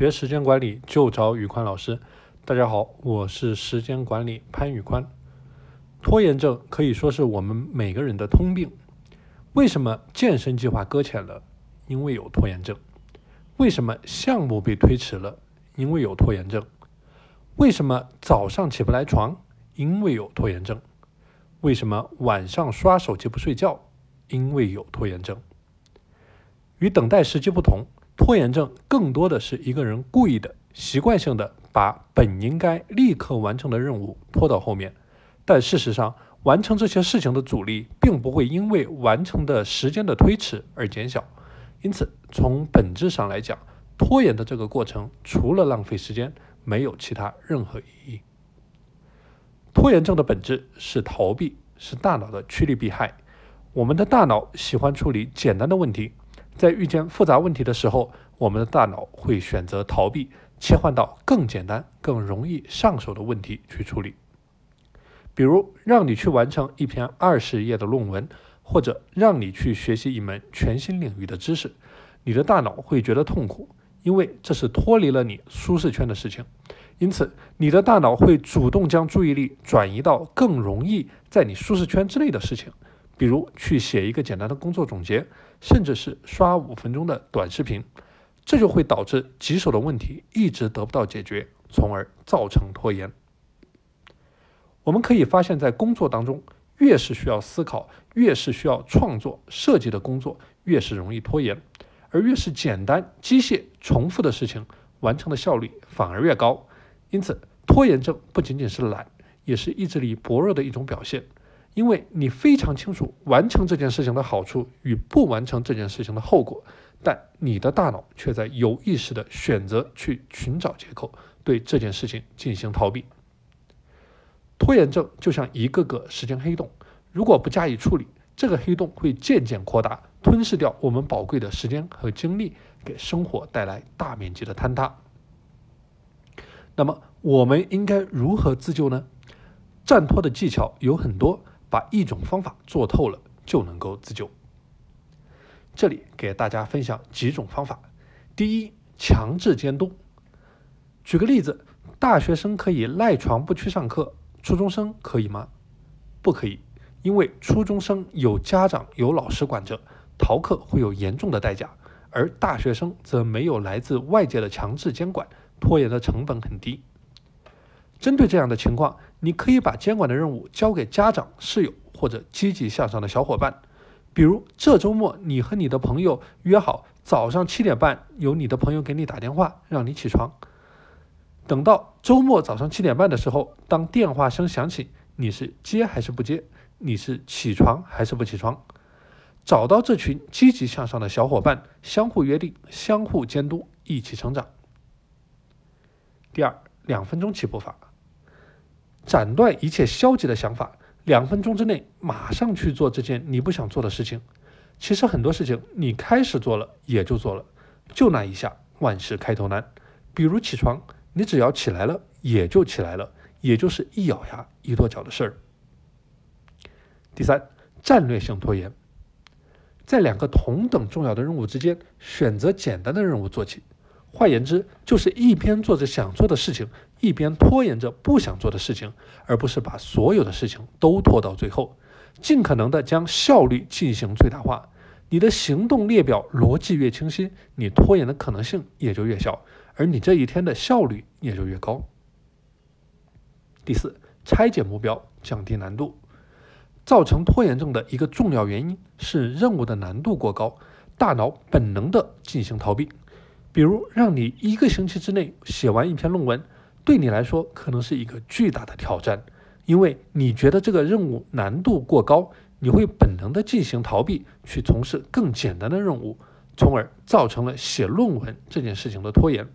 学时间管理就找宇宽老师。大家好，我是时间管理潘宇宽。拖延症可以说是我们每个人的通病。为什么健身计划搁浅了？因为有拖延症。为什么项目被推迟了？因为有拖延症。为什么早上起不来床？因为有拖延症。为什么晚上刷手机不睡觉？因为有拖延症。与等待时机不同，拖延症更多的是一个人故意的、习惯性的把本应该立刻完成的任务拖到后面。但事实上，完成这些事情的阻力并不会因为完成的时间的推迟而减小。因此，从本质上来讲，拖延的这个过程除了浪费时间，没有其他任何意义。拖延症的本质是逃避，是大脑的趋利避害。我们的大脑喜欢处理简单的问题，在遇见复杂问题的时候，我们的大脑会选择逃避，切换到更简单、更容易上手的问题去处理。比如，让你去完成一篇二十页的论文，或者让你去学习一门全新领域的知识，你的大脑会觉得痛苦，因为这是脱离了你舒适圈的事情。因此，你的大脑会主动将注意力转移到更容易在你舒适圈之内的事情。比如去写一个简单的工作总结，甚至是刷五分钟的短视频，这就会导致棘手的问题一直得不到解决，从而造成拖延。我们可以发现，在工作当中，越是需要思考、越是需要创作设计的工作，越是容易拖延；而越是简单、机械、重复的事情，完成的效率反而越高。因此，拖延症不仅仅是懒，也是意志力薄弱的一种表现。因为你非常清楚完成这件事情的好处与不完成这件事情的后果，但你的大脑却在有意识的选择去寻找借口，对这件事情进行逃避。拖延症就像一个个时间黑洞，如果不加以处理，这个黑洞会渐渐扩大，吞噬掉我们宝贵的时间和精力，给生活带来大面积的坍塌。那么，我们应该如何自救呢？战拖的技巧有很多。把一种方法做透了，就能够自救。这里给大家分享几种方法。第一，强制监督。举个例子，大学生可以赖床不去上课，初中生可以吗？不可以，因为初中生有家长有老师管着，逃课会有严重的代价，而大学生则没有来自外界的强制监管，拖延的成本很低。针对这样的情况，你可以把监管的任务交给家长、室友或者积极向上的小伙伴。比如，这周末你和你的朋友约好早上七点半，由你的朋友给你打电话，让你起床。等到周末早上七点半的时候，当电话声响起，你是接还是不接？你是起床还是不起床？找到这群积极向上的小伙伴，相互约定，相互监督，一起成长。第二，两分钟起步法。斩断一切消极的想法，两分钟之内马上去做这件你不想做的事情。其实很多事情你开始做了也就做了，就那一下，万事开头难。比如起床，你只要起来了也就起来了，也就是一咬牙一跺脚的事儿。第三，战略性拖延，在两个同等重要的任务之间选择简单的任务做起。换言之，就是一边做着想做的事情，一边拖延着不想做的事情，而不是把所有的事情都拖到最后，尽可能的将效率进行最大化。你的行动列表逻辑越清晰，你拖延的可能性也就越小，而你这一天的效率也就越高。第四，拆解目标，降低难度。造成拖延症的一个重要原因是任务的难度过高，大脑本能的进行逃避。比如，让你一个星期之内写完一篇论文，对你来说可能是一个巨大的挑战，因为你觉得这个任务难度过高，你会本能的进行逃避，去从事更简单的任务，从而造成了写论文这件事情的拖延。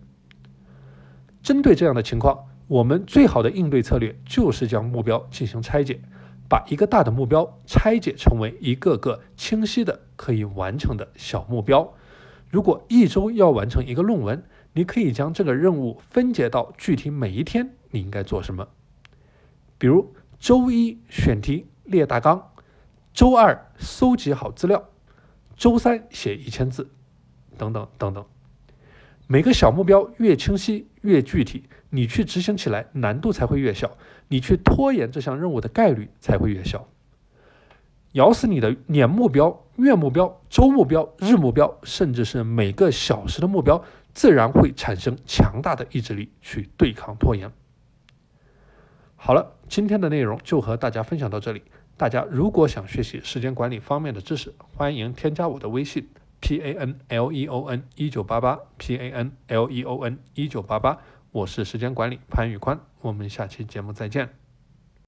针对这样的情况，我们最好的应对策略就是将目标进行拆解，把一个大的目标拆解成为一个个清晰的可以完成的小目标。如果一周要完成一个论文，你可以将这个任务分解到具体每一天你应该做什么。比如，周一选题列大纲，周二搜集好资料，周三写一千字，等等等等。每个小目标越清晰越具体，你去执行起来难度才会越小，你去拖延这项任务的概率才会越小。咬死你的年目标、月目标、周目标、日目标，甚至是每个小时的目标，自然会产生强大的意志力去对抗拖延。好了，今天的内容就和大家分享到这里。大家如果想学习时间管理方面的知识，欢迎添加我的微信 p a n l e o n 一九八八 p a n l e o n 一九八八，我是时间管理潘宇宽，我们下期节目再见。